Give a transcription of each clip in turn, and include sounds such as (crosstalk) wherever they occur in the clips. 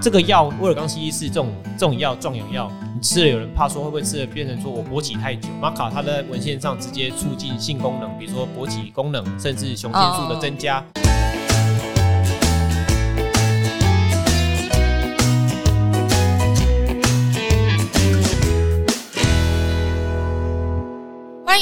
这个药威尔刚西是这种这种药壮阳药，你吃了有人怕说会不会吃了变成说我勃起太久？玛卡它在文献上直接促进性功能，比如说勃起功能，甚至雄性素的增加。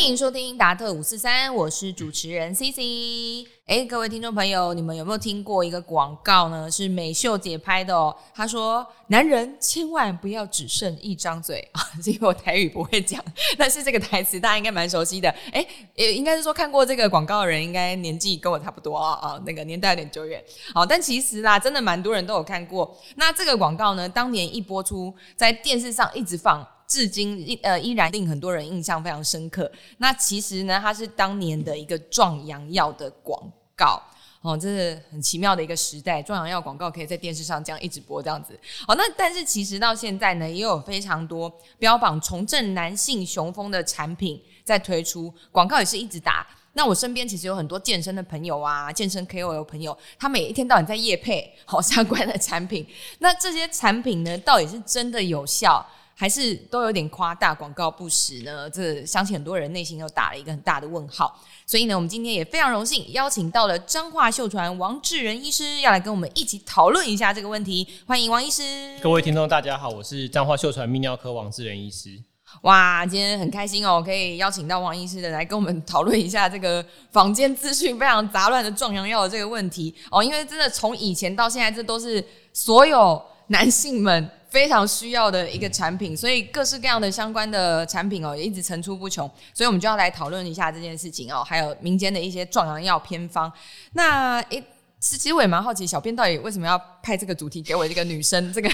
欢迎收听达特五四三，我是主持人 C C。哎，各位听众朋友，你们有没有听过一个广告呢？是美秀姐拍的哦。她说：“男人千万不要只剩一张嘴啊！” (laughs) 因为我台语不会讲，但是这个台词大家应该蛮熟悉的。哎，也应该是说看过这个广告的人，应该年纪跟我差不多啊啊，那个年代有点久远。好，但其实啦，真的蛮多人都有看过。那这个广告呢，当年一播出，在电视上一直放。至今呃依然令很多人印象非常深刻。那其实呢，它是当年的一个壮阳药的广告哦，这是很奇妙的一个时代，壮阳药广告可以在电视上这样一直播这样子。好，那但是其实到现在呢，也有非常多标榜重振男性雄风的产品在推出，广告也是一直打。那我身边其实有很多健身的朋友啊，健身 KOL 朋友，他们也一天到晚在夜配好相关的产品。那这些产品呢，到底是真的有效？还是都有点夸大，广告不实呢？这相信很多人内心都打了一个很大的问号。所以呢，我们今天也非常荣幸邀请到了彰化秀传王志仁医师，要来跟我们一起讨论一下这个问题。欢迎王医师！各位听众，大家好，我是彰化秀传泌尿科王志仁医师。哇，今天很开心哦，可以邀请到王医师的来跟我们讨论一下这个坊间资讯非常杂乱的壮阳药的这个问题哦。因为真的从以前到现在，这都是所有男性们。非常需要的一个产品，所以各式各样的相关的产品哦，也一直层出不穷，所以我们就要来讨论一下这件事情哦，还有民间的一些壮阳药偏方。那诶，其实我也蛮好奇，小编到底为什么要派这个主题给我这个女生？这个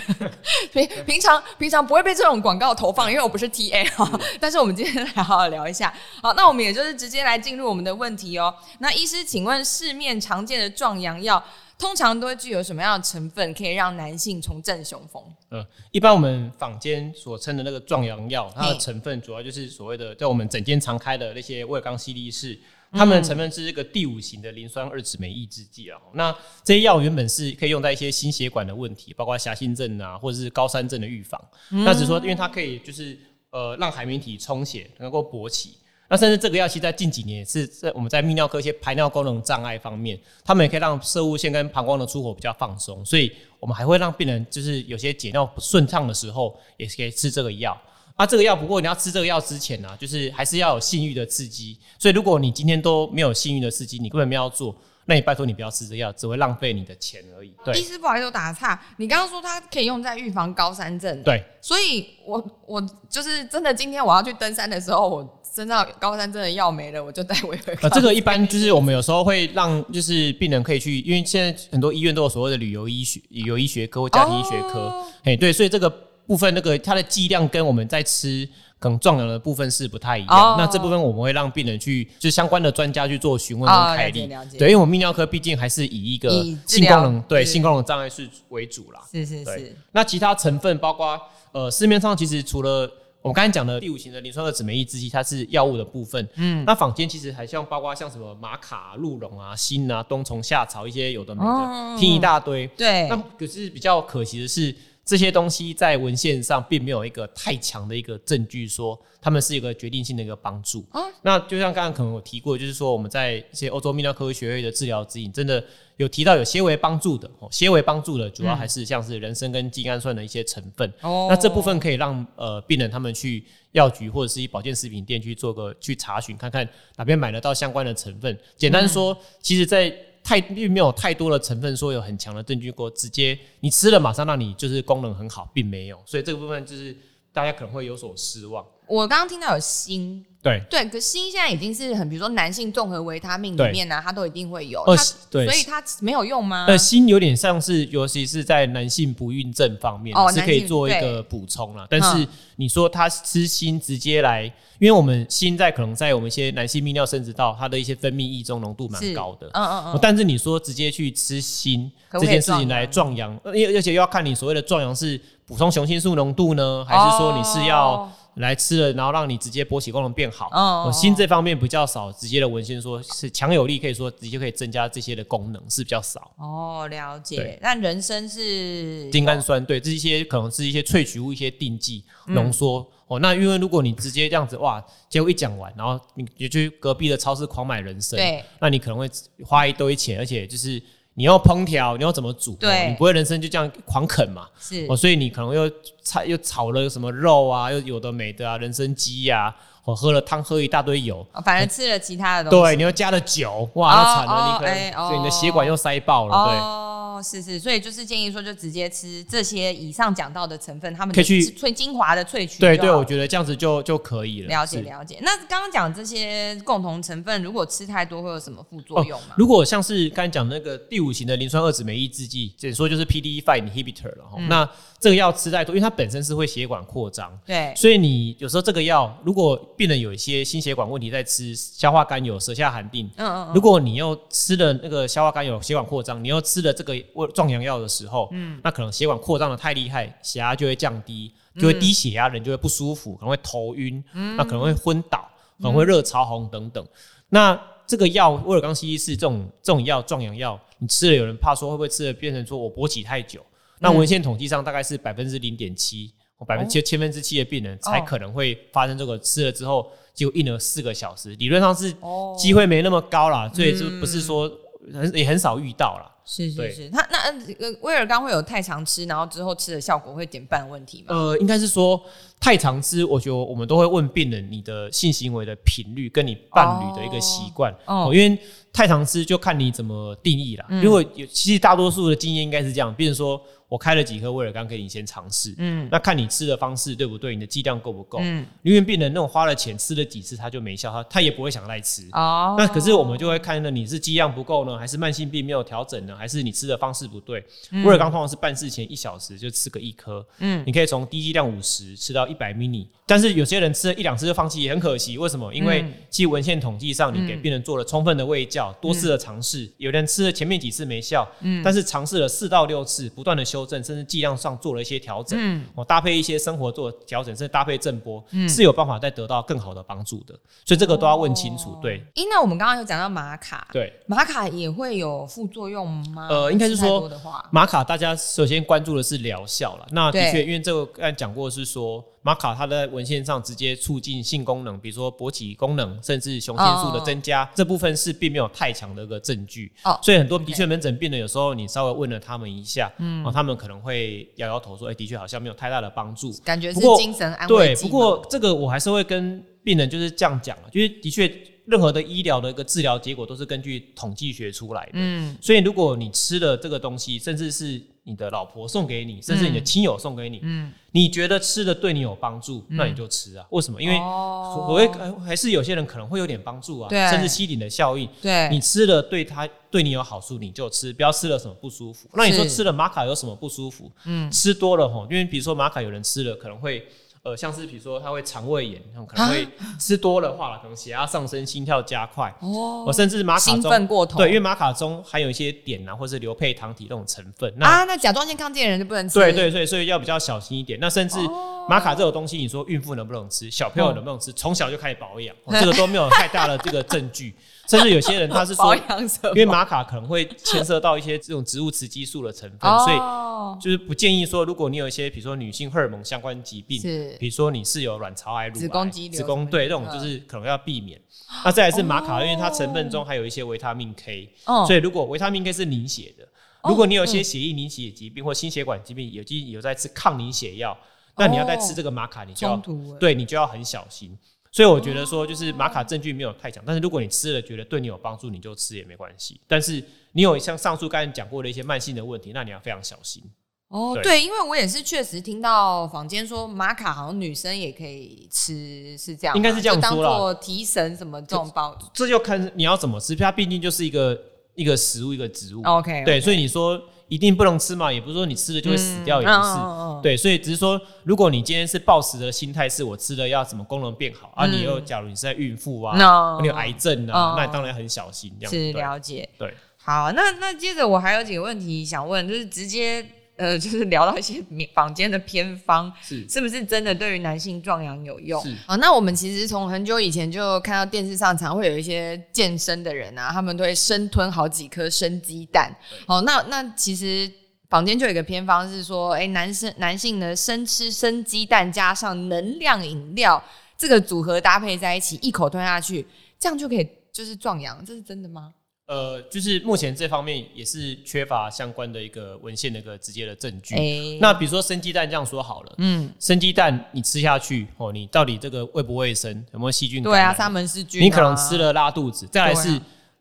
平 (laughs) 平常平常不会被这种广告投放，因为我不是 TA 哈。但是我们今天来好好聊一下。好，那我们也就是直接来进入我们的问题哦。那医师，请问市面常见的壮阳药？通常都会具有什么样的成分，可以让男性重振雄风？呃，一般我们坊间所称的那个壮阳药，它的成分主要就是所谓的在我们整间常开的那些威尔刚、西力士，它们的成分是这个第五型的磷酸二酯酶抑制剂啊。那这些药原本是可以用在一些心血管的问题，包括狭心症啊，或者是高山症的预防。那只是说，因为它可以就是呃让海绵体充血，能够勃起。那甚至这个药，其实在近几年是在我们在泌尿科一些排尿功能障碍方面，他们也可以让射物腺跟膀胱的出口比较放松，所以我们还会让病人就是有些解尿不顺畅的时候，也是可以吃这个药。啊，这个药不过你要吃这个药之前呢，就是还是要有性欲的刺激。所以如果你今天都没有性欲的刺激，你根本没有做，那你拜托你不要吃这药，只会浪费你的钱而已。对，医师不好意思，我打个岔，你刚刚说它可以用在预防高山症，对，所以我我就是真的今天我要去登山的时候，我。身上高山真的药没了，我就带回回。呃，这个一般就是我们有时候会让，就是病人可以去，因为现在很多医院都有所谓的旅游医学、旅游医学科或家庭医学科。哎，对，所以这个部分那个它的剂量跟我们在吃可能壮阳的部分是不太一样。那这部分我们会让病人去，就相关的专家去做询问跟开立。对，因为我们泌尿科毕竟还是以一个性功能对性功能障碍是为主啦。是是是。那其他成分包括呃市面上其实除了。我们刚才讲的第五型的磷酸二酯酶抑制剂，它是药物的部分。嗯，那坊间其实还像包括像什么玛卡、鹿茸啊、锌啊、冬虫夏草一些有的没的，听一大堆。对。那可是比较可惜的是。这些东西在文献上并没有一个太强的一个证据，说他们是一个决定性的一个帮助。那就像刚刚可能有提过，就是说我们在一些欧洲泌尿科学会的治疗指引，真的有提到有些微帮助的，哦些微帮助的主要还是像是人参跟精氨酸的一些成分。哦，那这部分可以让呃病人他们去药局或者是一保健食品店去做个去查询，看看哪边买得到相关的成分。简单说，其实，在太并没有太多的成分说有很强的证据过，直接你吃了马上让你就是功能很好，并没有，所以这个部分就是大家可能会有所失望。我刚刚听到有锌。对对，可锌现在已经是很，比如说男性综合维他命里面呢，它都一定会有。对，所以它没有用吗？呃，锌有点像是，尤其是在男性不孕症方面是可以做一个补充了。但是你说他吃锌直接来，因为我们锌在可能在我们一些男性泌尿生殖道，它的一些分泌液中浓度蛮高的。嗯嗯嗯。但是你说直接去吃锌这件事情来壮阳，而而且又要看你所谓的壮阳是补充雄性素浓度呢，还是说你是要？来吃了，然后让你直接勃起功能变好。哦哦，锌这方面比较少直接的文献说是强有力，可以说直接可以增加这些的功能是比较少。哦，了解对。那人参是精氨酸对，这一些可能是一些萃取物、一些定剂嗯浓缩。哦，那因为如果你直接这样子哇，结果一讲完，然后你你去隔壁的超市狂买人参，对，那你可能会花一堆钱，而且就是你要烹调，你要怎么煮，你不会人生就这样狂啃嘛，是。哦，所以你可能又炒又炒了什么肉啊，又有的没的啊，人参鸡呀、或，喝了汤喝一大堆油，哦反正吃了其他的东西。对，你又加了酒，哇，那惨了，哦你可能、哎哦。对你的血管又塞爆了，对。哦，是是，所以就是建议说，就直接吃这些以上讲到的成分，他们可以去萃精华的萃取。对对，我觉得这样子就就可以了。了解是了解。那刚刚讲这些共同成分，如果吃太多会有什么副作用吗？如果像是刚才讲那个第五型的磷酸二酯酶抑制剂，简说就是 PDE5 inhibitor 了哈、嗯那这个药吃太多，因为它本身是会血管扩张，对，所以你有时候这个药，如果病人有一些心血管问题在吃，消化甘油、舌下含定，嗯嗯嗯，如果你又吃了那个消化甘油、血管扩张，你又吃了这个壮阳药的时候，嗯，那可能血管扩张的太厉害，血压就会降低，就会低血压，人就会不舒服，可能会头晕，那可能会昏倒，可能会热潮红等等。那这个药威尔刚 C 四这种这种药壮阳药，你吃了，有人怕说会不会吃了变成说我勃起太久？那文献统计上大概是百分之零点七，百分之千分之七的病人才可能会发生这个吃了之后就硬了四个小时，理论上是哦，机会没那么高啦，所以就不是说很也很少遇到啦。对是是是，他那呃威尔刚会有太常吃，然后之后吃的效果会减半问题吗？呃，应该是说太常吃，我觉得我们都会问病人你的性行为的频率跟你伴侣的一个习惯哦哦，因为太常吃就看你怎么定义啦。如果有其实大多数的经验应该是这样，比如说我开了几颗威尔刚给你先尝试，嗯那看你吃的方式对不对，你的剂量够不够。嗯，因为病人那种花了钱吃了几次他就没效，他他也不会想再吃。哦，那可是我们就会看呢，你是剂量不够呢，还是慢性病没有调整呢，还是你吃的方式不对？威尔刚通常是办事前一小时就吃个一颗，嗯你可以从低剂量五十吃到一百 mini，但是有些人吃了一两次就放弃，也很可惜。为什么？因为嗯其实文献统计上，你给病人做了充分的喂教，多次的尝试，有人吃了前面几次没效，嗯但是尝试了四到六次，不断的修正，甚至剂量上做了一些调整，嗯哦，搭配一些生活做调整，甚至搭配震波，是有办法再得到更好的帮助的。所以这个都要问清楚，对咦，那我们刚刚有讲到玛卡，对。玛卡也会有副作用吗？呃应该是说玛卡大家首先关注的是疗效了。那的确，因为这个刚才讲过是说，玛卡它在文献上直接促进性功能，比如说勃起功能，甚至雄性素的增加，这部分是并没有太强的一个证据。哦。所以很多的确门诊病人有时候你稍微问了他们一下，嗯，哦，他们可能会摇摇头说，哎、的确好像没有太大的帮助。感觉是精神安不过这个我还是会跟病人就是这样讲啊，就是的确任何的医疗的一个治疗结果都是根据统计学出来的。嗯所以如果你吃了这个东西，甚至是你的老婆送给你，甚至你的亲友送给你，嗯，你觉得吃的对你有帮助，那你就吃啊。为什么？因为哦所谓呃还是有些人可能会有点帮助啊，对甚至吸顶的效应。对你吃了对他对你有好处，你就吃，不要吃了什么不舒服。那你说吃了玛卡有什么不舒服？嗯吃多了吼，因为比如说玛卡有人吃了可能会。呃，像是比如说他会肠胃炎，可能会吃多了话，可能血压上升、心跳加快，啊哦哦，甚至马卡兴中奋过头，对，因为马卡中含有一些碘啊，或是硫配糖体那种成分。那、啊，那甲状腺亢进的人就不能吃，对对对，所以要比较小心一点。那甚至哦玛卡这种东西，你说孕妇能不能吃，小朋友能不能吃，从小就开始保养，哦这个都没有太大的这个证据。甚至有些人他 (laughs) 是保说？因为玛卡可能会牵涉到一些这种植物雌激素的成分，所以哦，就是不建议说，如果你有一些比如说女性荷尔蒙相关疾病，是比如说你是有卵巢癌、乳癌、子宫肌瘤子宫对这种就是可能要避免。那再来是玛卡，因为它成分中还有一些维他命 K，哦所以如果维他命 K 是凝血的，如果你有一些血液凝血疾病或心血管疾病，有机有在吃抗凝血药，那你要再吃这个玛卡，你就要对你就要很小心。所以我觉得说，就是玛卡证据没有太强，但是如果你吃了觉得对你有帮助，你就吃也没关系。但是你有像上述刚才讲过的一些慢性的问题，那你要非常小心。哦，对对，因为我也是确实听到坊间说玛卡好像女生也可以吃，是这样，应该是这样就当做提神什么这种包。这就看你要怎么吃，它毕竟就是一个一个食物，一个植物。OK，对，所以你说一定不能吃嘛，也不是说你吃了就会死掉，也不是。是对，所以只是说，如果你今天是暴食的心态是我吃了要什么功能变好啊，嗯你又假如你是在孕妇啊，No 你有癌症哦啊，那你当然很小心这样子。是了解。对，好，那那接着我还有几个问题想问，就是直接呃，(laughs) 就是聊到一些坊间的偏方，是是不是真的对于男性壮阳有用？是好，那我们其实从很久以前就看到电视上常会有一些健身的人啊，他们都会生吞好几颗生鸡蛋。哦，那那其实坊间就有一个偏方是说，哎、男生男性呢生吃生鸡蛋加上能量饮料这个组合搭配在一起，一口吞下去，这样就可以就是壮阳，这是真的吗？呃，就是目前这方面也是缺乏相关的一个文献的一个直接的证据。哎、那比如说生鸡蛋这样说好了，嗯，生鸡蛋你吃下去哦，你到底这个卫不卫生，有没有细菌？对啊，沙门氏菌、啊，你可能吃了拉肚子，再来是、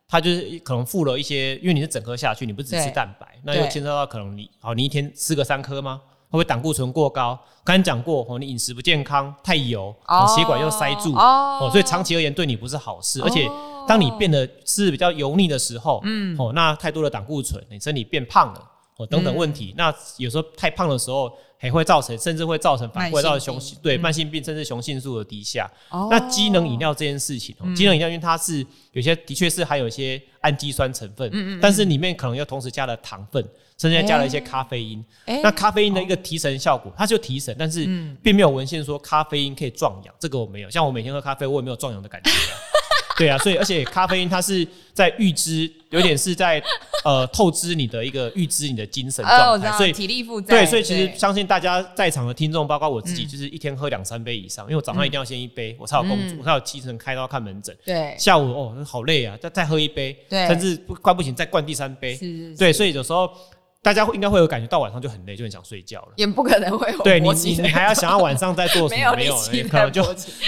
它就是可能附了一些，因为你是整颗下去，你不只吃蛋白，那又对牵涉到可能你好，你一天吃个三颗吗？会不会胆固醇过高？刚才讲过哦，你饮食不健康，太油，哦血管又塞住哦哦，所以长期而言对你不是好事。而且当你变得吃比较油腻的时候，嗯，哦，那太多的胆固醇，你身体变胖了。哦，等等问嗯题，那有时候太胖的时候，还会造成，甚至会造成反馈到雄性对慢性病，甚至雄性素的低下。哦那机能饮料这件事情，哦，机能饮料因为它是有些的确是含有一些氨基酸成分，嗯但是里面可能又同时加了糖分，甚至还加了一些咖啡因。哎那咖啡因的一个提神效果，它就提神，但是嗯并没有文献说咖啡因可以壮阳，这个我没有。像我每天喝咖啡，我也没有壮阳的感觉啊。(laughs) 对啊，所以而且咖啡因它是在预知，有点是在呃透支你的一个预知你的精神状态，所以体力负债，对，所以其实相信大家在场的听众，包括我自己，嗯就是一天喝两三杯以上，因为我早上一定要先一杯，我才有工作，嗯我才有精神开刀看门诊。对下午哦，好累啊，再再喝一杯，甚至不快不行再灌第三杯。对，所以有时候大家会应该会有感觉到晚上就很累，就很想睡觉了。也不可能会有对你，你你还要想要晚上再做什没么？(laughs) 没有，(laughs) 可能就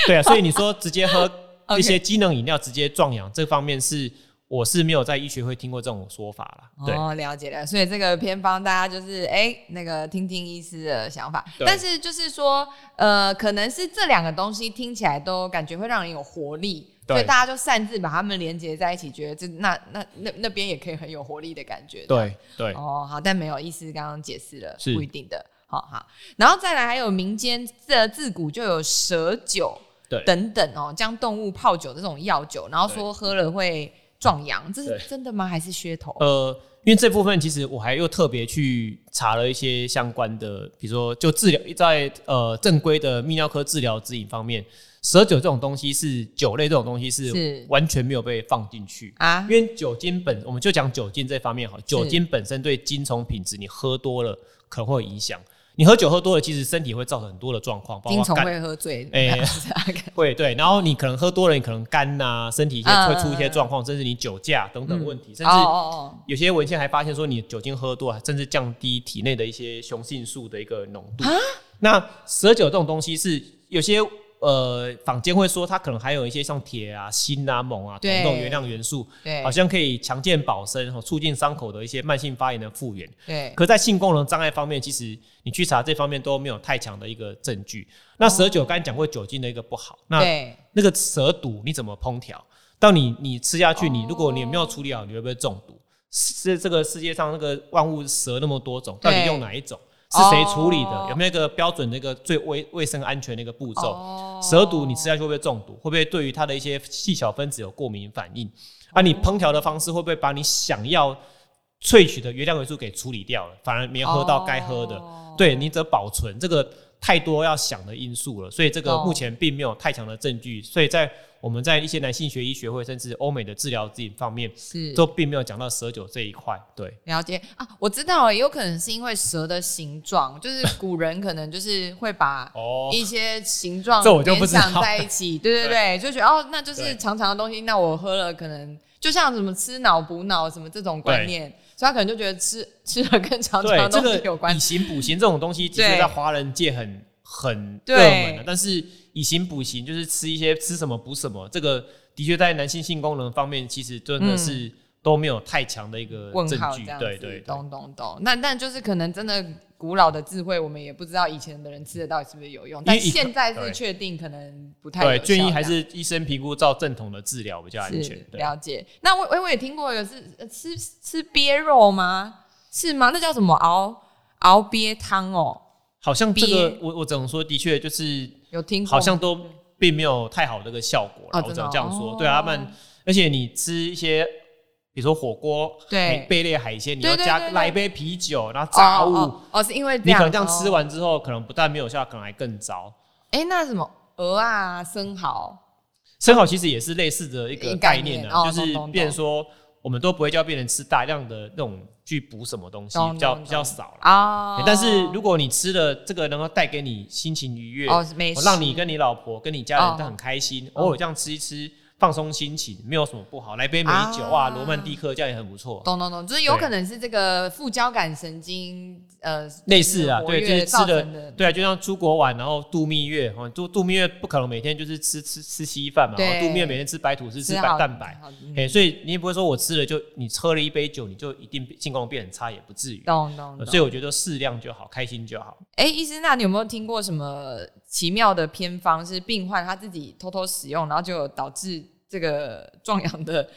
对啊。所以你说直接喝一些机能饮料直接壮阳，这方面是我是没有在医学会听过这种说法了。对，哦，了解了。所以这个偏方大家就是哎、那个听听医师的想法，但是就是说，呃，可能是这两个东西听起来都感觉会让人有活力。对所以大家就擅自把它们连接在一起，觉得这那那那那边也可以很有活力的感觉。对对哦，好，但没有，医师刚刚解释了，是不一定的。好好，然后再来还有民间这自古就有蛇酒对等等哦，将动物泡酒这种药酒，然后说喝了会壮阳，这是真的吗？还是噱头？呃，因为这部分其实我还又特别去查了一些相关的，比如说就治疗在呃正规的泌尿科治疗指引方面，蛇酒这种东西是酒类这种东西是是完全没有被放进去。啊因，为酒精本，我们就讲酒精这方面好，酒精本身对精虫品质，你喝多了可能会有影响。你喝酒喝多了，其实身体会造成很多的状况，包括会喝醉，哎 (laughs) 会对，然后你可能喝多了，你可能肝呐、身体一些嗯会出一些状况，甚至你酒驾等等问题，甚哦至哦。有些文献还发现说，你酒精喝多了，甚至降低体内的一些雄性素的一个浓度。啊？那蛇酒这种东西是有些呃坊间会说，它可能还有一些像铁啊、锌啊、锰啊、铜对这种原谅元素，哦，对，好像可以强健保身，哦促进伤口的一些慢性发炎的复原。对，可在性功能障碍方面，其实你去查这方面都没有太强的一个证据。那蛇酒刚才讲过酒精的一个不好，那，那个蛇毒你怎么烹调？到你你吃下去，哦你如果你没有处理好，你会不会中毒？是这个世界上那个万物蛇那么多种，到底用哪一种？是谁处理的？哦有没有一个标准的一个最卫卫生安全的一个步骤？哦蛇毒你吃下去会不会中毒？会不会对于它的一些细小分子有过敏反应？啊，你烹调的方式会不会把你想要萃取的原料元素给处理掉了，反而没有喝到该喝的？哦对你则保存这个太多要想的因素了，所以这个目前并没有太强的证据，所以在我们在一些男性学医学会甚至欧美的治疗自己方面，是。都并没有讲到蛇酒这一块。对，了解。啊，我知道了，有可能是因为蛇的形状，就是古人可能就是会把哦。一些形状联想在一起，(laughs) 对对对，就觉得哦，那就是对。长长的东西，那我喝了可能就像什么吃脑补脑什么这种观念，所以他可能就觉得吃 (laughs) 吃了跟长长东西有关以。形补形这种东西，其实在华人界很很对。热门的，但是以形补形就是吃一些吃什么补什么，这个的确在男性性功能方面，其实真的是都没有太强的一个问证据对对对懂懂懂。那但就是可能真的古老的智慧，我们也不知道以前的人吃的到底是不是有用，但现在是确定可能不太对，建议还是医生评估照正统的治疗比较安全。对，了解。那我我我也听过有是呃吃吃鳖肉吗？是吗？那叫什么熬熬鳖汤哦？好像这个鳖我我只能说，的确就是有听？好像都并没有太好的一个效果啦我只能这样说。哦对啊，他们而且你吃一些比如说火锅，对贝类海鲜，你要加来一杯啤酒，然后炸物，哦是因为你可能这样哦吃完之后，可能不但没有效，可能还更糟。哎、那什么鹅啊、生蚝，生蚝其实也是类似的一个概念呢就是变成说，我们都不会叫病人吃大量的那种去补什么东西，比较比较少了。啊、欸但是如果你吃了这个，能够带给你心情愉悦，哦没让你跟你老婆、跟你家哦人都很开心，哦偶尔这样吃一吃，放松心情，没有什么不好。来杯美酒啊啊，罗曼蒂克这样也很不错。懂懂懂，就是有可能是这个副交感神经呃类似啊，对，就是吃的对啊，就像出国玩，然后度蜜月，哦，度度蜜月不可能每天就是吃吃吃稀饭嘛，对哦度蜜月每天吃白吐司、吃白蛋白，哎、所以你也不会说我吃了就你喝了一杯酒，你就一定进攻变很差，也不至于。所以我觉得适量就好，开心就好。哎，医师，那你有没有听过什么奇妙的偏方，是病患他自己偷偷使用，然后就导致这个壮阳的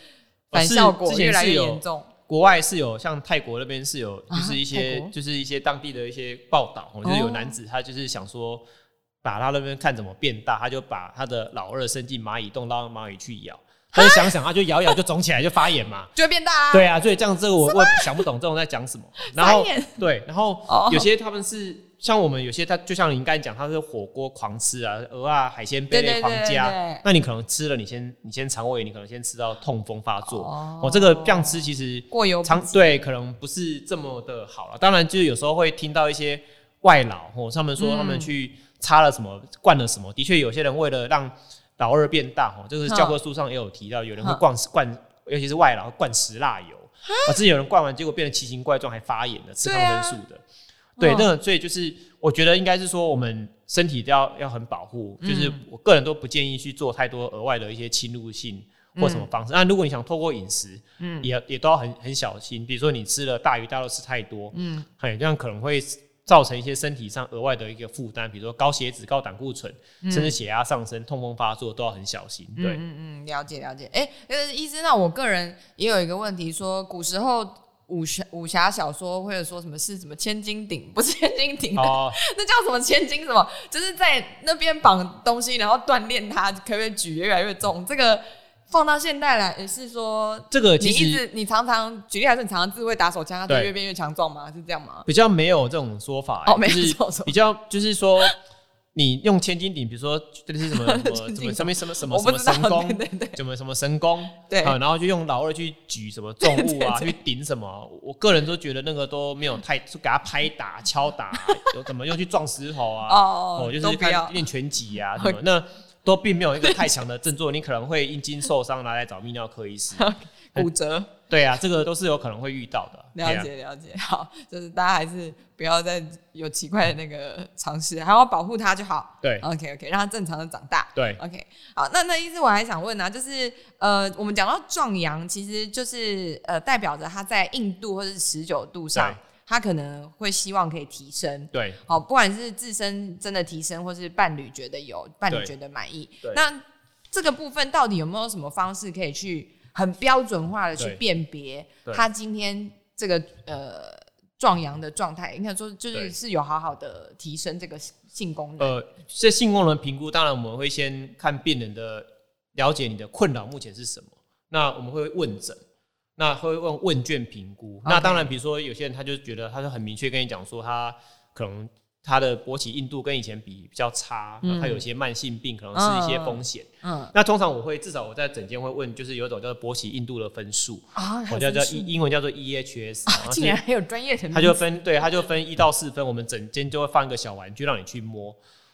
反是效果越来越严重？国外是有像泰国那边是有，啊就是一些就是一些当地的一些报道，哦就是有哦男子他就是想说。把他那边看怎么变大，他就把他的老二伸进蚂蚁洞，让蚂蚁去咬。他就想想，他就咬咬就肿起来，就发炎嘛。就会变大啊！对啊，所以这样这个我我想不懂这种在讲什么。(laughs) 然后对，然后哦有些他们是像我们有些他就像您刚才讲，他是火锅狂吃啊，鹅啊海鲜贝类狂加，那你可能吃了，你先你先肠胃炎，你可能先吃到痛风发作。哦哦，这个这样吃其实过油肠对可能不是这么的好了。当然，就是有时候会听到一些外劳哦，他们说他们嗯去擦了什么，灌了什么。的确，有些人为了让老二变大哦，这个教科书上也有提到，有人会哼灌灌，尤其是外劳灌石蜡油，啊，之前有人灌完，结果变得奇形怪状，还发炎的，吃抗生素的。对，嗯那个所以就是我觉得应该是说，我们身体要要很保护，就是嗯我个人都不建议去做太多额外的一些侵入性或什么方式。那、如果你想透过饮食，嗯也也都要很很小心。比如说你吃了大鱼大肉吃太多，嗯，嘿，这样可能会造成一些身体上额外的一个负担，比如说高血脂、高胆固醇，甚至血压上升、痛风发作都要很小心。对，嗯嗯嗯，了解了解。哎、呃，医生，那我个人也有一个问题，说古时候武侠武侠小说或者说什么是什么千斤顶，不是千斤顶，哦，(laughs) 那叫什么千斤什么？就是在那边绑东西，然后锻炼它，可不可以举越来越重？这个放到现代来，也是说。你这个其实一直你常常举例来说，你常常自会打手枪，它就对越变越强壮吗？是这样吗？比较没有这种说法、欸哦没有就是这种说法比较就是说。你用千斤顶，比如说这是什么 (laughs) 什么什么什么什么什么什么神功，对对对。什么什么神功，对。啊，然后就用老二去举什么重物啊，(laughs) 去顶什么，我个人都觉得那个都没有太，就给他拍打、敲打，有怎么又去撞石头啊，哦哦，就是练拳击啊 (laughs) 什么，那都并没有一个太强的症状，你可能会阴茎受伤，拿来找泌尿科医师。骨折。对啊，这个都是有可能会遇到的。对了啊解了解，(laughs) 好，就是大家还是不要再有奇怪的那个尝试，还要保护它就好。对 OK OK，让它正常的长大。对 OK，好，那那意思我还想问啊，就是呃，我们讲到壮阳，其实就是呃，代表着它在硬度或者是持久度上对，它可能会希望可以提升。对好，不管是自身真的提升，或是伴侣觉得有，伴侣对觉得满意对，那这个部分到底有没有什么方式可以去很标准化的去辨别他今天这个呃壮阳的状态？应该说就是是有好好的提升这个性功能。呃，这性功能评估，当然我们会先看病人的了解你的困扰目前是什么，那我们会问诊，那会问问卷评估。那当然，比如说有些人他就觉得他就很明确跟你讲说，他可能他的勃起硬度跟以前比比较差，嗯那他有些慢性病，可能是一些风险。嗯那通常我会至少我在诊间会问，就是有一种叫做勃起硬度的分数，啊，我叫叫英英文叫做 EHS，竟然还有专业的名字，它就分对，它就分一到四分，我们整间就会放一个小玩具让你去摸。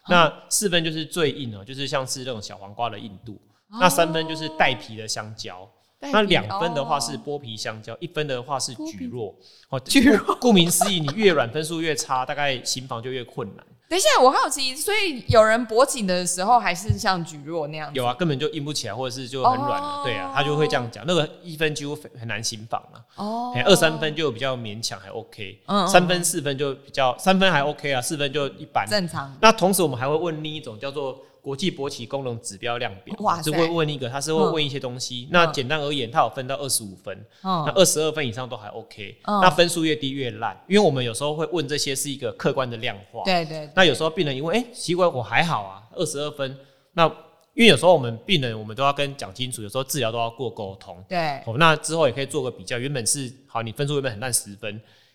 那四分就是最硬哦，就是像是那种小黄瓜的硬度。那三分就是带皮的香蕉。那两分的话是哦剥皮香蕉，一分的话是剥皮菊络。哦，菊顾顾名思义，你越软分数越差，大概行房就越困难。等一下，我好奇，所以有人勃起的时候还是像橘弱那样子？有啊，根本就硬不起来，或者是就很软了。哦对啊，他就会这样讲。那个一分几乎很难行房啊。哦哎，二三分就比较勉强，还 OK。嗯嗯三分四分就比较，三分还 OK 啊，四分就一般。正常。那同时我们还会问另一种叫做国际勃起功能指标量表，哇塞。就会问一个，他是会问一些东西。那简单而言，它有分到二十五分，嗯。那二十二分以上都还 OK，、嗯。那分数越低越烂，因为我们有时候会问这些是一个客观的量化。对对，那有时候病人一问，哎、奇怪我还好啊，二十二分，那因为有时候我们病人我们都要跟讲清楚，有时候治疗都要过沟通。对，哦，那之后也可以做个比较，原本是好，你分数原本很烂十分，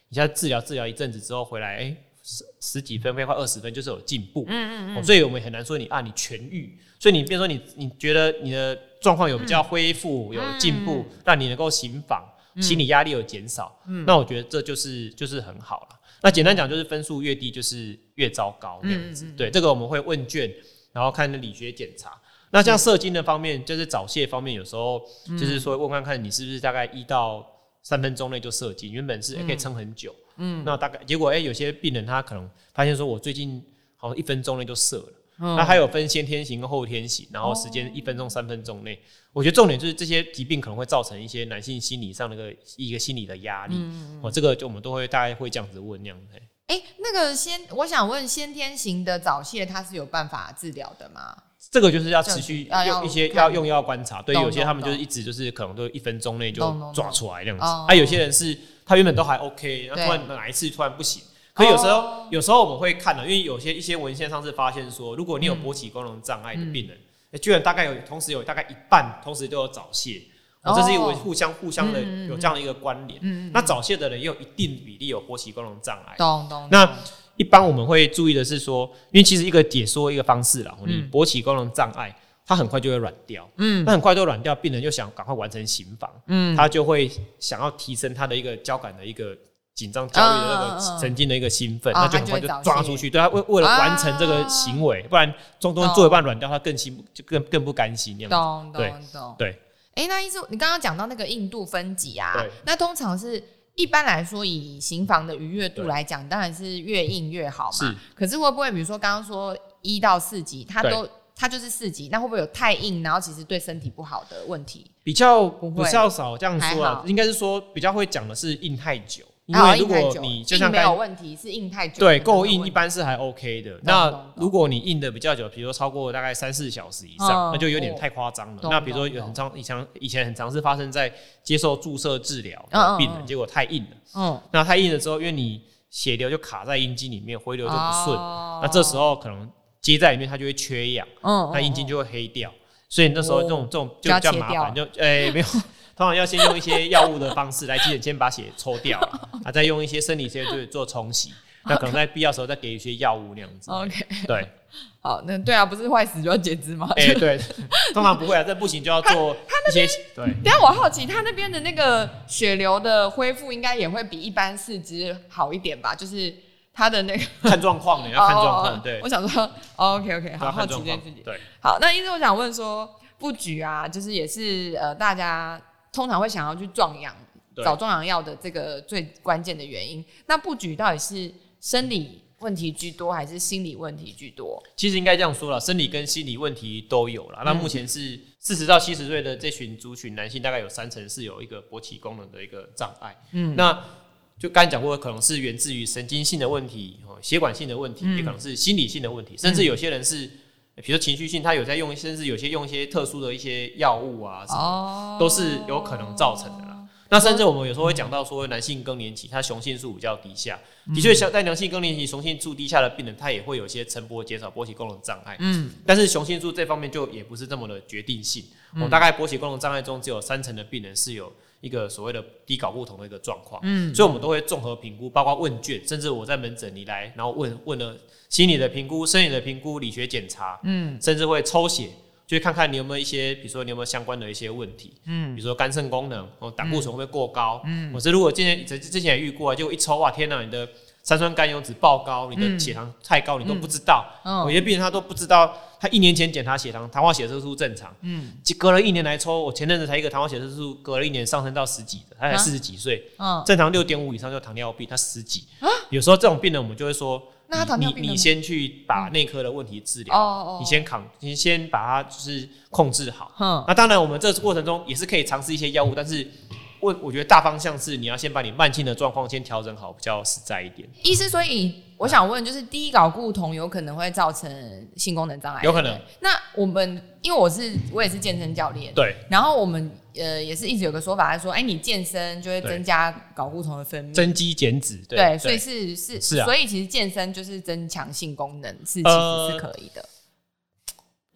你现在治疗治疗一阵子之后回来，哎、十十几分，快快二十分，就是有进步。嗯嗯嗯、哦。所以我们很难说你啊，你痊愈，所以你比如说你你觉得你的状况有比较恢复、有进步，让你能够行房，心理压力有减少，那我觉得这就是就是很好了。那简单讲就是分数越低就是越糟糕这样子。对，这个我们会问卷，然后看理学检查。那像射精的方面，就是早泄方面，有时候就是说问看看你是不是大概一到三分钟内就射精，原本是可以撑很久，嗯，那大概结果哎、有些病人他可能发现说我最近好像一分钟内就射了。那还有分先天型跟后天型，然后时间一分钟、三分钟内。我觉得重点就是这些疾病可能会造成一些男性心理上的一个一个心理的压力。哦，这个就我们都会大概会这样子问那样子。哎、那个先，我想问，先天型的早泄它是有办法治疗的吗？这个就是要持续用一些要用药观察，对，懂有些他们就是一直就是可能都一分钟内就抓出来这样子，哦。啊，有些人是他原本都还 OK，然后突然哪一次突然不行。可有时候，哦。有时候我们会看的，因为有些一些文献上是发现说，如果你有勃起功能障碍的病人，诶居然大概有同时有大概一半同时都有早泄，哦，这是一个哦。互相互相的有这样的一个关联。那早泄的人也有一定比例有勃起功能障碍，懂懂。那懂一般我们会注意的是说，因为其实一个解说一个方式啦，你嗯勃起功能障碍，它很快就会软掉，嗯，那很快就软掉，病人就想赶快完成刑房，嗯，他就会想要提升他的一个交感的一个紧张、焦虑的那个神经的一个兴奋，哦那就很快就抓出去，对他为为了完成这个行为，不然中中间做一半软掉，他更心就更更不甘心那懂对懂懂。对。哎、那意思你刚刚讲到那个印度分级啊对，那通常是一般来说以刑房的愉悦度来讲，当然是越硬越好嘛。是。可是会不会比如说刚刚说一到四级，它都它就是四级，那会不会有太硬，然后其实对身体不好的问题？比较不会比较少这样说，啊应该是说比较会讲的是硬太久，因啊为如果你就像刚有问题，是硬太久。对，够硬一般是还 OK 的。那如果你硬的比较久，比如说超过大概三四小时以嗯上，那就有点太夸张了。那比如说有很常以前以前很常是发生在接受注射治疗病人，嗯结果太硬了。嗯那太硬了之后，因为你血流就卡在阴茎里面，回流就不顺，哦那这时候可能接在里面它就会缺氧，嗯那阴茎就会黑掉。所以那时候这种这种就比较麻烦，就诶没有。通常要先用一些药物的方式来基本先把血抽掉，(laughs) 啊，再用一些生理些就做冲洗，那可能在必要时候再给一些药物那样子。OK，对，(laughs) 好，那对啊，不是坏死就要截肢吗？哎、对，(laughs) 通常不会啊，这不行就要做一些对。等一下我好奇，他那边的那个血流的恢复应该也会比一般四肢好一点吧？就是他的那个看状况的，要看状哦况，对我，想说、哦、，OK OK，好好奇这件事情。对。好，那意思我想问说，布局啊，就是也是呃，大家通常会想要去壮阳、找壮阳药的这个最关键的原因。那布局到底是生理问题居多，还是心理问题居多？其实应该这样说了，生理跟心理问题都有了。那目前是四十到七十岁的这群族群男性，大概有三成是有一个勃起功能的一个障碍。嗯，那就刚才讲过，可能是源自于神经性的问题、哦血管性的问题，也可能是心理性的问题，甚至有些人是，比如说情绪性，他有在用，甚至有些用一些特殊的一些药物啊什么哦都是有可能造成的啦。那甚至我们有时候会讲到说，男性更年期他雄性素比较低下，的确，像在男性更年期雄性素低下的病人，他也会有一些晨勃减少勃起功能障碍。嗯，但是雄性素这方面就也不是这么的决定性。我、们大概勃起功能障碍中，只有三成的病人是有一个所谓的低睾固酮的一个状况。嗯，所以我们都会综合评估，包括问卷，甚至我在门诊你来，然后问问了心理的评估、生理的评估、理学检查，嗯，甚至会抽血。就看看你有没有一些，比如说你有没有相关的一些问题，嗯，比如说肝肾功能，哦，胆固醇会不会过高，嗯，我是如果之前之之前也遇过啊，结果一抽哇，天哪，你的三酸甘油脂爆高，你的血糖太高，你都不知道，嗯。有些病人他都不知道，他一年前检查血糖，糖化血色素正常，嗯，隔了一年来抽，我前阵子才一个糖化血色素，隔了一年上升到十几的，他才啊四十几岁，嗯，正常六点五以上就糖尿病，他十几，有时候这种病人我们就会说，那他糖尿你你先去把内科的问题治疗，哦哦你先扛，你先把它就是控制好。哼，那当然，我们这过程中也是可以尝试一些药物，但是我我觉得大方向是你要先把你慢性的状况先调整好，比较实在一点。意思，所以我想问，就是低睾固酮有可能会造成性功能障碍，有可能。那我们因为我是我也是健身教练，对，然后我们呃也是一直有个说法，是说，哎，你健身就会增加睾固酮的分泌，增肌减脂，对对，所以是是是啊所以其实健身就是增强性功能，是其呃实是可以的。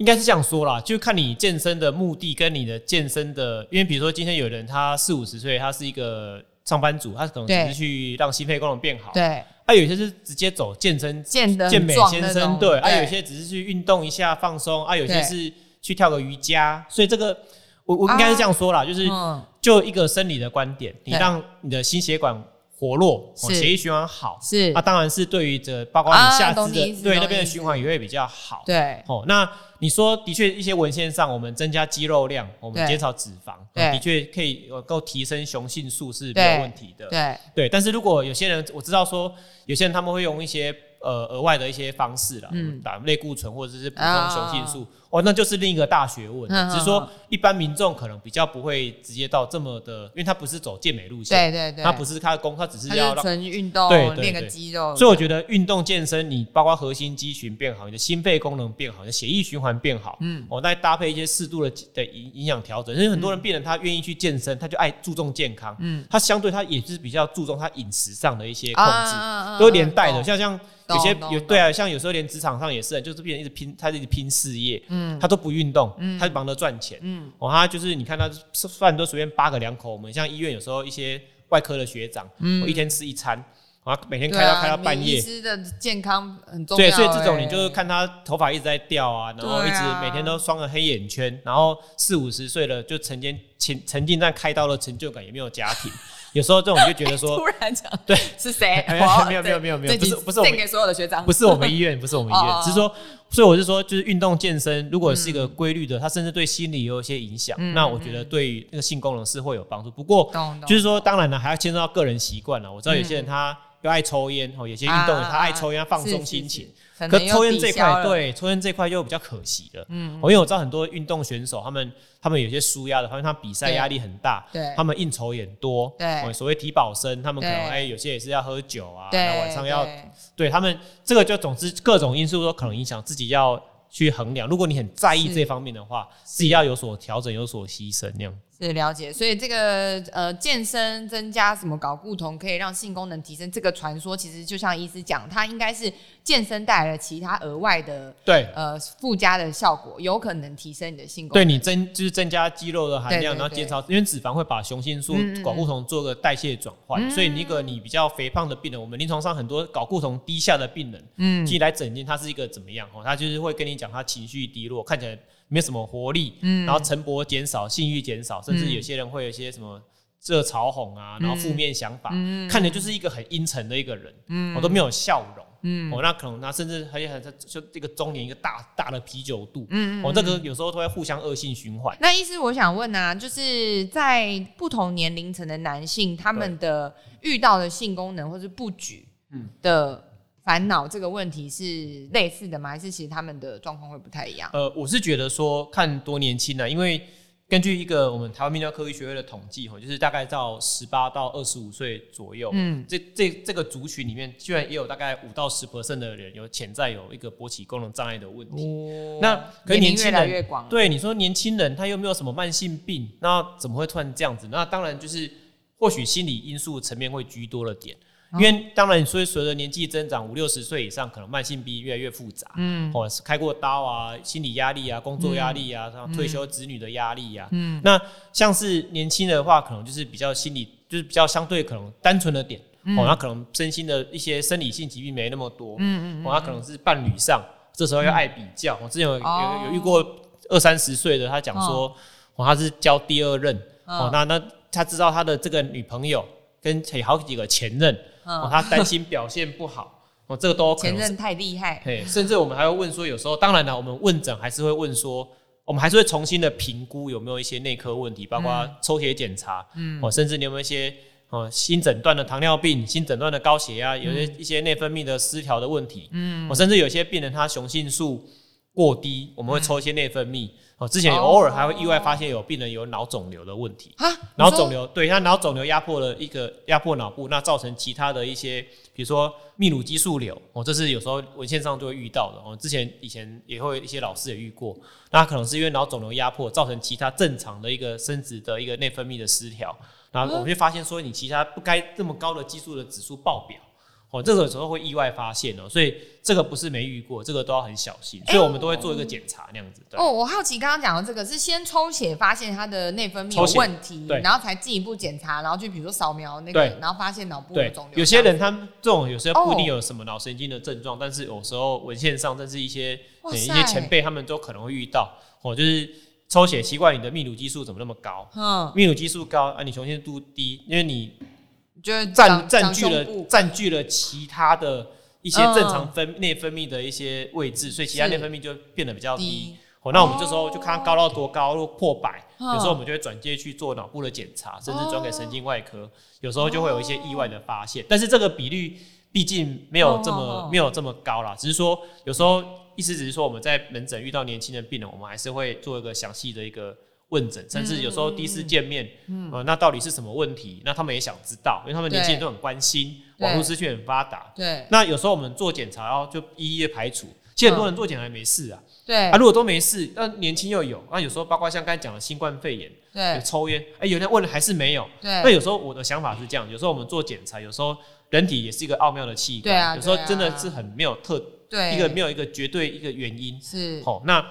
应该是这样说啦，就看你健身的目的跟你的健身的，因为比如说今天有人他四五十岁，他是一个上班族，他可能只是去让心肺功能变好。对，啊，有些是直接走健身健美先生，种对，啊，有些只是去运动一下放松，啊，有些是去跳个瑜伽，所以这个我我应该是这样说啦，就是嗯，就一个生理的观点，你对让你的心血管活络，哦血液循环好，是。啊，，当然是对于这包括啊你下肢的对那边的循环也会比较好。对，哦，那你说的确，一些文献上，我们增加肌肉量，我们减少脂肪，的确可以能够提升雄性素是没有问题的。对，对，但是如果有些人我知道说，有些人他们会用一些呃额外的一些方式啦，嗯打类固醇或者是补充啊。雄性素，哦，那就是另一个大学问。嗯只是说一般民众可能比较不会直接到这么的，因为他不是走健美路线，对对对，他不是他的功，他只是要让。纯运动对对练个肌肉，所以我觉得运动健身，你包括核心肌群变好，你的心肺功能变好，你的血液循环变好，嗯哦，再搭配一些适度的的营营养调整。因为很多人病人他愿意去健身，他就爱注重健康，嗯他相对他也是比较注重他饮食上的一些控制，啊都连带的。像像有些有对啊，像有时候连职场上也是，就是病人一直拼，他一直拼事业，嗯他都不运动，嗯他就忙着赚钱。嗯哦，他就是你看他吃饭都随便扒个两口。我们像医院有时候一些外科的学长，嗯我一天吃一餐，然后每天开到开到半夜医夜。师的健康很重要对，欸，所以这种你就是看他头发一直在掉啊，然后一直每天都双个黑眼圈，然后四五十岁了就曾经沉沉浸在开刀的成就感，也没有家庭。有时候这种你就觉得说 (laughs) 突，然讲对是谁？没有没有没有没有不是不是我们给所有的学长，不是我们医院，(laughs) 不是我们医院，只是说，所以我是说，就是运动健身，如果是一个规律的，它甚至对心理有一些影响，嗯那我觉得对那个性功能是会有帮助。不过，就是说，当然了，还要牵涉到个人习惯了。我知道有些人他又爱抽烟，哦，有些运动员他爱抽烟，他放松心情。，可抽烟这块，对抽烟这块又比较可惜了。嗯，因为我知道很多运动选手，他们他们有些输压的，因为他比赛压力很大，对他们应酬也多，对哦所谓体保生，他们可能对哎有些也是要喝酒啊，对，晚上要对对他们这个就总之各种因素都可能影响自己要去衡量。如果你很在意这方面的话，自己要有所调整，有所牺牲那样。是了解，所以这个呃健身增加什么睾固酮可以让性功能提升，这个传说其实就像医师讲，它应该是健身带来了其他额外的对，呃附加的效果，有可能提升你的性功能。对你增就是增加肌肉的含量，然后减少，因为脂肪会把雄性素睾固酮做个代谢转换，所以你一个你比较肥胖的病人，我们临床上很多睾固酮低下的病人，嗯进来诊间，他是一个怎么样哦？他就是会跟你讲他情绪低落，看起来没什么活力，嗯。然后晨勃减少，性欲减少，甚至嗯。有些人会有一些什么。热嘲讽啊，然后负面想法，嗯。看着就是一个很阴沉的一个人，嗯。我都没有笑容，嗯。哦，那可能那甚至还有很就这个中年一个大大的啤酒肚，嗯哦，这个有时候都会互相恶性循环。那意思，我想问啊，就是在不同年龄层的男性，他们的遇到的性功能或是不举嗯。的烦恼这个问题是类似的吗？还是其实他们的状况会不太一样？呃，我是觉得说看多年轻呢、因为根据一个我们台湾泌尿科医学会的统计，哈，就是大概到十八到二十五岁左右，嗯，这这这个族群里面，居然也有大概五到十 percent 的人有潜在有一个勃起功能障碍的问题。哦那可是年轻人越广，对你说，年轻人他又没有什么慢性病，那怎么会突然这样子？那当然就是或许心理因素层面会居多了点。因为当然，所以随着年纪增长，五六十岁以上，可能慢性病越来越复杂。嗯哦，是开过刀啊，心理压力啊，工作压力啊，然后退休子女的压力啊。嗯那像是年轻的话，可能就是比较心理，就是比较相对可能单纯的点。哦，那可能身心的一些生理性疾病没那么多。嗯嗯哦，他可能是伴侣上，这时候要爱比较。我之前有有哦有遇过二三十岁的，他讲说，哦，他是交第二任，嗯哦，那那他知道他的这个女朋友跟有好几个前任，哦，嗯，他担心表现不好，哦，这个都前任太厉害，嘿，甚至我们还会问说，有时候当然了，我们问诊还是会问说，我们还是会重新的评估有没有一些内科问题，包括抽血检查，嗯，哦，甚至你有没有一些哦新诊断的糖尿病、新诊断的高血压，有些一些内分泌的失调的问题，嗯，哦，甚至有些病人他雄性素过低，我们会抽一些内分泌，哦，之前哦偶尔还会意外发现有病人有脑肿瘤的问题，啊，脑肿瘤对他脑肿瘤压迫了一个压迫脑部，那造成其他的一些，比如说泌乳激素瘤哦，这是有时候文献上就会遇到的哦。之前以前也会一些老师也遇过，那可能是因为脑肿瘤压迫造成其他正常的一个生殖的一个内分泌的失调，然后我们就发现说你其他不该这么高的激素的指数爆表。哦，这个时候会意外发现哦，所以这个不是没遇过，这个都要很小心，所以我们都会做一个检查那样子。对哦，我好奇刚刚讲的这个是先抽血发现他的内分泌有问题，对然后才进一步检查，然后去比如说扫描那个对，然后发现脑部有对肿瘤。有些人他们这种有时候不一定哦有什么脑神经的症状，但是有时候文献上，甚至一些哇呃一些塞前辈他们都可能会遇到哦，就是抽血奇怪你的泌乳激素怎么那么高？嗯，泌乳激素高啊，你雄性度低，因为你就是占占据了占据了其他的一些嗯。正常分内分泌的一些位置，所以其他内分泌就变得比较低。低。哦，那我们这时候就看它高到多高，如果破百，嗯。有时候我们就会转介去做脑部的检查，甚至转给神经外科，有时候就会有一些意外的发现。但是这个比率毕竟没有这么哦。没有这么高啦，只是说有时候意思只是说我们在门诊遇到年轻的病人，我们还是会做一个详细的一个问诊，甚至有时候第一次见面，嗯，呃，那到底是什么问题？那他们也想知道，因为他们年轻人都很关心，对网络资讯很发达。对那有时候我们做检查，然后就一一的排除。其实很多人做检查也没事啊，对啊，如果都没事，那年轻又有，那有时候包括像刚才讲的新冠肺炎，有对抽烟，哎，有人问了还是没有。那有时候我的想法是这样，有时候我们做检查，有时候人体也是一个奥妙的器官，对啊有时候真的是很没有特对，一个没有一个绝对一个原因。是好、那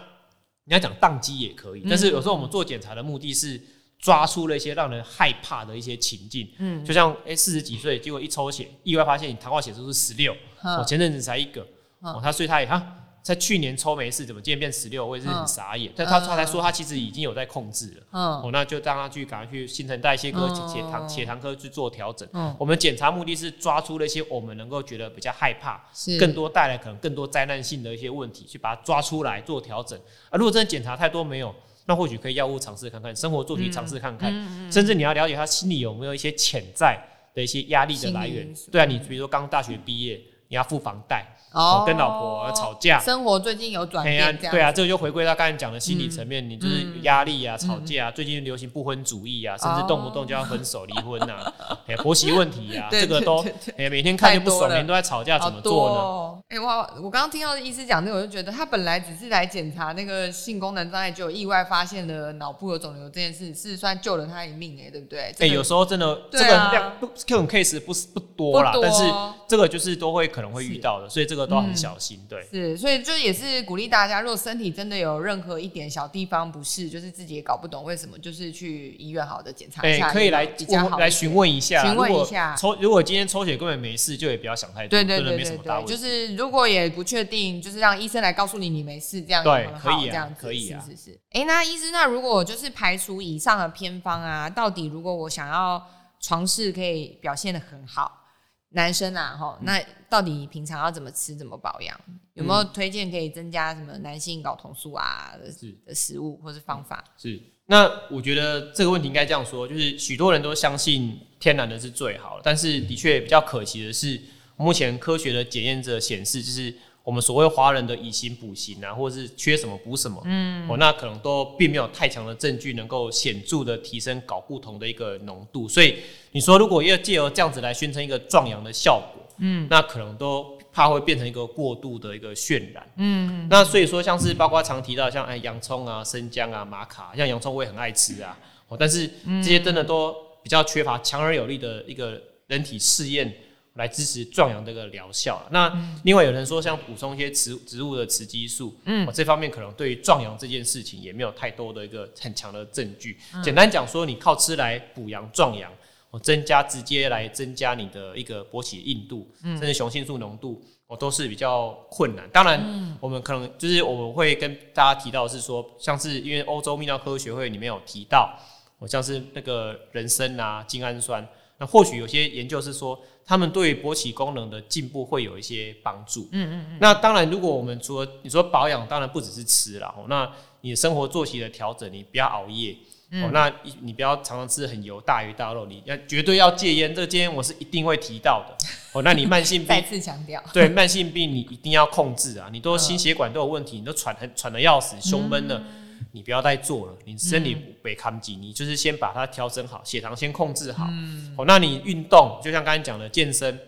你要讲宕机也可以，但是有时候我们做检查的目的是抓出了一些让人害怕的一些情境，嗯。就像哎四十几岁，结果一抽血，意外发现你糖化血素是十六，我嗯前阵子才一个，嗯哦，他所以他也哈。在去年抽没事，怎么今年变十六？我也是很嗯。傻眼。但他嗯。他才说他其实已经有在控制了，嗯。哦，那就让他去赶快去新陈代谢科、嗯。血血糖血糖科去做调整。嗯。我们检查目的是抓出了一些我们能够觉得比较害怕，更多带来可能更多灾难性的一些问题，去把它抓出来做调整。啊，如果真的检查太多没有，那或许可以药物尝试看看，生活作息尝试看看，嗯甚至你要了解他心里有没有一些潜在的一些压力的来源。对啊，你比如说刚大学毕业，你要付房贷，哦。跟老婆吵架。生活最近有转变，对啊，这个就回归到刚才讲的心理层面，你就是嗯。压力啊、吵架啊，最近流行不婚主义啊，甚至动不动就要分手、离婚啊，(laughs) 哎，婆媳问题啊，这个都哎，每天看就不爽，每天都在吵架，怎么做呢？哎、我！我刚刚听到医师讲这个，我就觉得他本来只是来检查那个性功能障碍，就有意外发现了脑部有肿瘤这件事，是算救了他一命哎、对不对？哎、这个有时候真的这个量不这种 case 不是不多啦，多。但是这个就是都会可能会遇到的，所以这个都很小心。对，是，所以就也是鼓励大家，如果身体真的有任何一点小地方不适，就是自己也搞不懂为什么，就是去医院好好的检查哎、一下，可以来比较好来询问一下，询问一下抽如果今天抽血根本没事，就也不要想太多，对对对对对，没什么大问题。就是如果也不确定，就是让医生来告诉你你没事，这样对可以啊这样可以啊是是是。哎、那医师，那如果就是排除以上的偏方啊，到底如果我想要床试可以表现的很好，男生啊哈，嗯那到底平常要怎么吃，怎么保养？有没有推荐可以增加什么男性睾酮素啊的是的食物或是方法？是，那我觉得这个问题应该这样说，就是许多人都相信天然的是最好的，但是的确比较可惜的是，目前科学的检验者显示，就是我们所谓华人的以形补形啊，或者是缺什么补什么，嗯，哦，那可能都并没有太强的证据能够显著的提升睾固酮的一个浓度，所以你说如果要借由这样子来宣称一个壮阳的效果，嗯，那可能都怕会变成一个过度的一个渲染，嗯，那所以说像是包括常提到像哎洋葱啊、生姜啊、玛卡，像洋葱我也很爱吃啊，哦，但是这些真的都比较缺乏强而有力的一个人体试验来支持壮阳这个疗效。那另外有人说像补充一些植植物的雌激素，嗯、哦，这方面可能对于壮阳这件事情也没有太多的一个很强的证据。简单讲说，你靠吃来补阳壮阳。哦，增加直接来增加你的一个勃起硬度，甚至雄性素浓度，我，都是比较困难。当然，我们可能就是我们会跟大家提到是说，像是因为欧洲泌尿科学会里面有提到，我，像是那个人参啊、精氨酸，那或许有些研究是说，他们对勃起功能的进步会有一些帮助。嗯嗯嗯。那当然，如果我们除了你说保养，当然不只是吃啦，哦，那你的生活作息的调整，你不要熬夜。哦，那你你不要常常吃很油、大鱼大肉，你要绝对要戒烟。这个戒烟我是一定会提到的。哦，那你慢性病 (laughs) 再病，次强调，对慢性病你一定要控制啊！你都心血管都有问题，你都喘很喘的要死，胸闷了，你不要再做了。你身体被抗击，你就是先把它调整好，血糖先控制好。哦，那你运动，就像刚才讲的健身，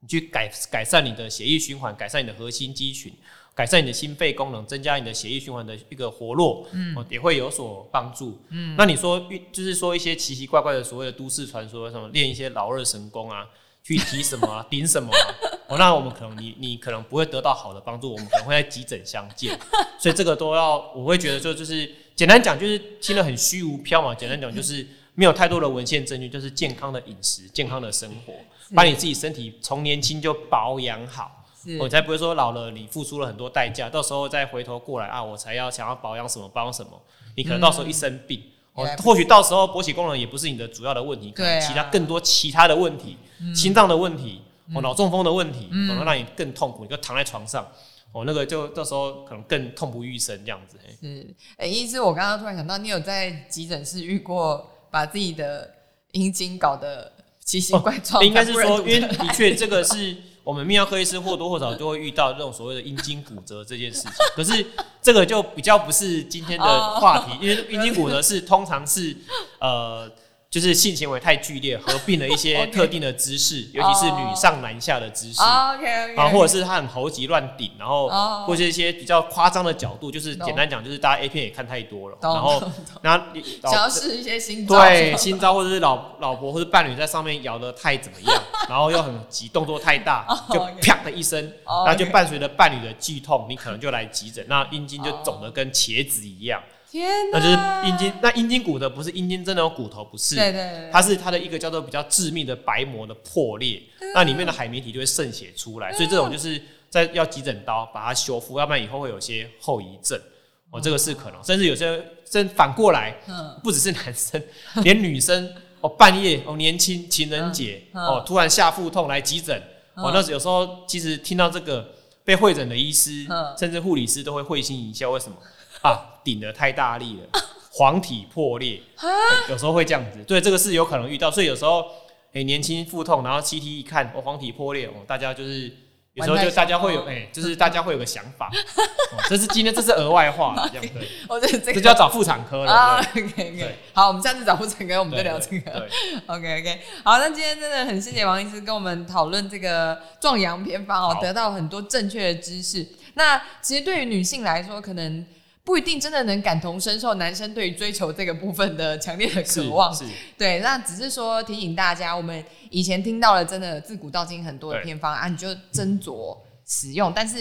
你去改改善你的血液循环，改善你的核心肌群。改善你的心肺功能，增加你的血液循环的一个活络，嗯，也会有所帮助。嗯，那你说运，就是说一些奇奇怪怪的所谓的都市传说，什么练一些老二神功啊，去提什么啊，(laughs) 顶什么啊，哦，那我们可能你你可能不会得到好的帮助，我们可能会在急诊相见，所以这个都要，我会觉得就就是简单讲就是听了很虚无缥缈，简单讲就是没有太多的文献证据，就是健康的饮食、健康的生活，把你自己身体从年轻就保养好。是。我才不会说老了你付出了很多代价，到时候再回头过来啊，我才要想要保养什么保养什么，你可能到时候一生病，哦原来，不或许到时候勃起功能也不是你的主要的问题，可能其他更多其他的问题，心脏的问题，哦，脑中风的问题，可能让你更痛苦，你就躺在床上，哦，那个就到时候可能更痛不欲生这样子。嘿是，哎、医师，我刚刚突然想到，你有在急诊室遇过把自己的阴茎搞得奇形怪状、哦应该是说，因为的确这个是我们泌尿科医师或多或少就会遇到这种所谓的阴茎骨折这件事情。可是这个就比较不是今天的话题，因为阴茎骨折是通常是呃。就是性行为太剧烈，合并了一些 (laughs) 特定的姿势，尤其是女上男下的姿势，啊，或者是他很猴急乱顶，然后哦。或者是一些比较夸张的角度，就是简单讲，就是大家 A 片也看太多了，懂然后然后你想要试一些新招，对，新招或者是老老婆或者伴侣在上面摇的太怎么样，(laughs) 然后又很急，动作太大，就啪的一声，哦然后就伴随着伴侣的剧痛，你可能就来急诊，那阴茎就肿的跟茄子一样，天那，就是阴茎，那阴茎骨的不是阴茎真的有骨头，不是，对对对，它是它的一个叫做比较致命的白膜的破裂，那里面的海绵体就会渗血出来，所以这种就是在要急诊刀把它修复，要不然以后会有些后遗症。哦，这个是可能，甚至有些甚至反过来，嗯。不只是男生，(laughs) 连女生哦，半夜哦，年轻情人节哦，突然下腹痛来急诊哦嗯，那有时候其实听到这个被会诊的医师嗯，甚至护理师都会会心一笑，为什么？啊？顶的太大力了，黄体破裂，有时候会这样子。对，这个是有可能遇到，所以有时候哎、年轻腹痛，然后 CT 一看，哦，黄体破裂，哦，大家就是。有时候就大家会有哎、就是大家会有个想法，哦、这是今天这是额外话，(laughs) 这样对，我觉得这个这就要找妇产科了。，OK OK，好，我们下次找妇产科，我们就聊这个。(laughs) OK OK，好，那今天真的很谢谢王医师跟我们讨论这个壮阳偏方哦，得到很多正确的知识。那其实对于女性来说，可能不一定真的能感同身受男生对于追求这个部分的强烈的渴望。是，对，那只是说提醒大家，我们以前听到了真的自古到今很多的偏方啊，你就斟酌使用，但是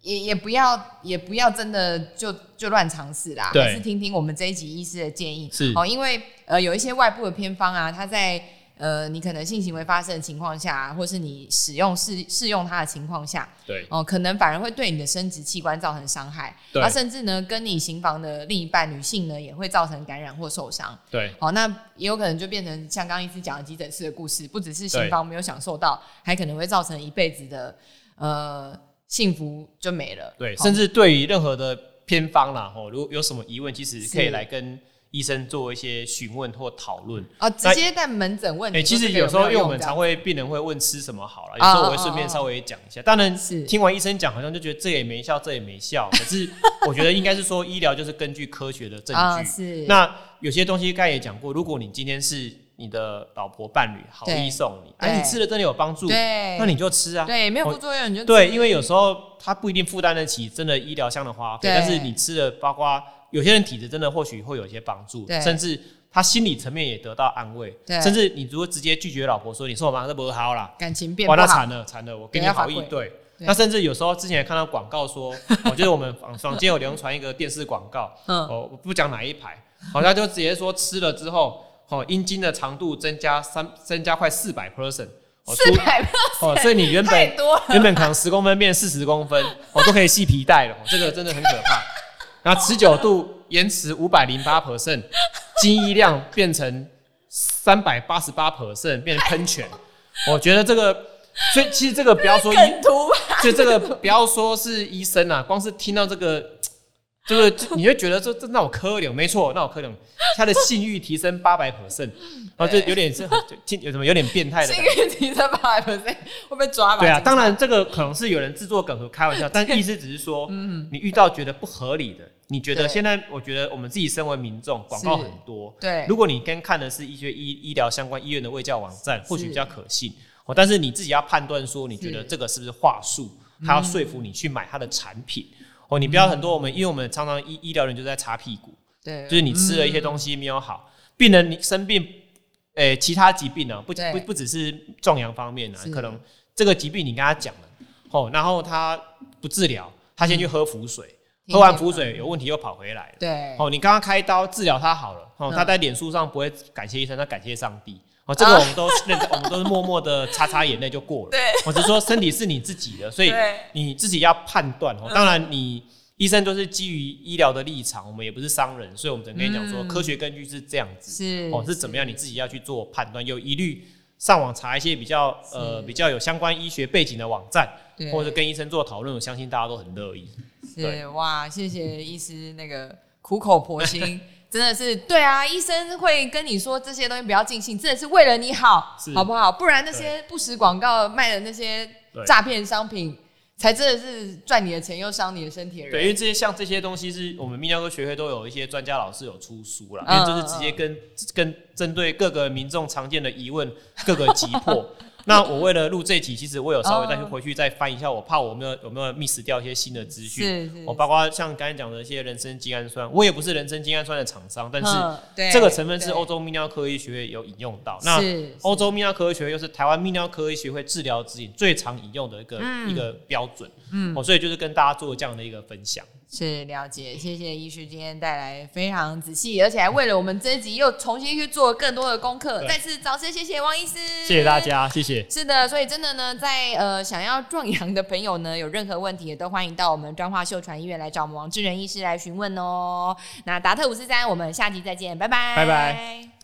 也也不要也不要真的就就乱尝试啦，还是听听我们这一集医师的建议。是哦，因为呃有一些外部的偏方啊，它在呃你可能性行为发生的情况下，或是你使用试试用它的情况下，对。哦、可能反而会对你的生殖器官造成伤害，对。啊，甚至呢跟你行房的另一半女性呢也会造成感染或受伤。对。好，那也有可能就变成像刚刚医师讲的急诊室的故事，不只是行房没有享受到，还可能会造成一辈子的呃幸福就没了。对，好。甚至对于任何的偏方啦，哦，如果有什么疑问，其实可以来跟医生做一些询问或讨论。哦，直接在门诊问哎、其实有时候因为我们常会病人会问吃什么好了，有啊时候我会顺便稍微讲一下。当然是听完医生讲，好像就觉得这也没效，这也没效。可是 (laughs) 我觉得应该是说医疗就是根据科学的证据。是那有些东西刚才也讲过，如果你今天是你的老婆伴侣好对意送你，对哎、你吃了真的有帮助，对，那你就吃啊。对没有副作用你就对，因为有时候他不一定负担得起真的医疗上的花费，但是你吃了，包括有些人体质真的或许会有一些帮助，甚至他心理层面也得到安慰，甚至你如果直接拒绝老婆说你说我妈这不好啦，感情变不哇，那好。惨了惨了，我给你好意对。那甚至有时候之前也看到广告说，我觉得我们坊坊间有流传一个电视广告，嗯，哦，我不讲哪一排，好像就直接说吃了之后，哦，阴茎的长度增加三增加快四百 percent，哦，四百哦，所以你原本原本可能十公分变四十公分，哦、都可以系皮带了、哦，这个真的很可怕。然后持久度延迟五百零八 percent，精液量变成三百八十八 percent，变成喷泉。我觉得这个，所以其实这个不要说医，就这个不要说是医生啊，光是听到这个，就是你会觉得这这那我可怜，没错，那我可怜，他的性欲提升八百 percent，然后就有点是就听有什么有点变态的这感觉。个提升八百 percent 会被抓吧？对啊，当然这个可能是有人制作梗和开玩笑，但意思只是说，你遇到觉得不合理的，你觉得对。现在我觉得我们自己身为民众，广告很多，对。如果你跟看的是一些医医疗相关医院的卫教网站，或许比较可信哦，但是你自己要判断说，你觉得是。这个是不是话术，他要说服你去买他的产品哦，你不要很多我们，因为我们常常医医疗人就在擦屁股，对，就是你吃了一些东西没有好，病人你生病诶、其他疾病呢、不不不只是壮阳方面呢、是。可能这个疾病你跟他讲了，哦，然后他不治疗，他先去喝符水，听喝完见了符水有问题又跑回来了。对，哦，你刚刚开刀治疗他好了，哦，嗯他在脸书上不会感谢医生，他感谢上帝。哦，这个我们都认，我们都是默默的擦擦眼泪就过了。对，我只是说身体是你自己的，所以你自己要判断哦。嗯当然，你医生都是基于医疗的立场，我们也不是商人，所以我们只能跟你讲说，嗯科学根据是这样子。是哦，是怎么样，你自己要去做判断。有疑虑，上网查一些比较呃比较有相关医学背景的网站，对或者跟医生做讨论，我相信大家都很乐意。是对哇，谢谢医师那个苦口婆心，(laughs) 真的是对啊，医生会跟你说这些东西不要尽兴，真的是为了你好，好不好？不然那些不实广告卖的那些诈骗商品，才真的是赚你的钱又伤你的身体的人。对，因为这些像这些东西是我们泌尿科学会都有一些专家老师有出书了，嗯因为就是直接跟跟针对各个民众常见的疑问各个击破。(laughs) 那我为了录这集，其实我有稍微再去哦回去再翻一下，我怕我没有有没有 miss 掉一些新的资讯。我包括像刚才讲的一些人参精氨酸，我也不是人参精氨酸的厂商，但是这个成分是对欧洲泌尿科医学会有引用到。那是欧洲泌尿科医学会又是台湾泌尿科医学会治疗指引最常引用的一个、嗯一个标准。嗯，哦，所以就是跟大家做这样的一个分享。是了解，谢谢医师今天带来非常仔细，而且还为了我们这一集又重新去做更多的功课。再次掌声谢谢王医师，谢谢大。家，谢谢。是的，所以真的呢，在呃想要壮阳的朋友呢，有任何问题也都欢迎到我们彰化秀传医院来找我们王志仁医师来询问哦。那达特五四三，我们下集再见，拜拜，拜拜。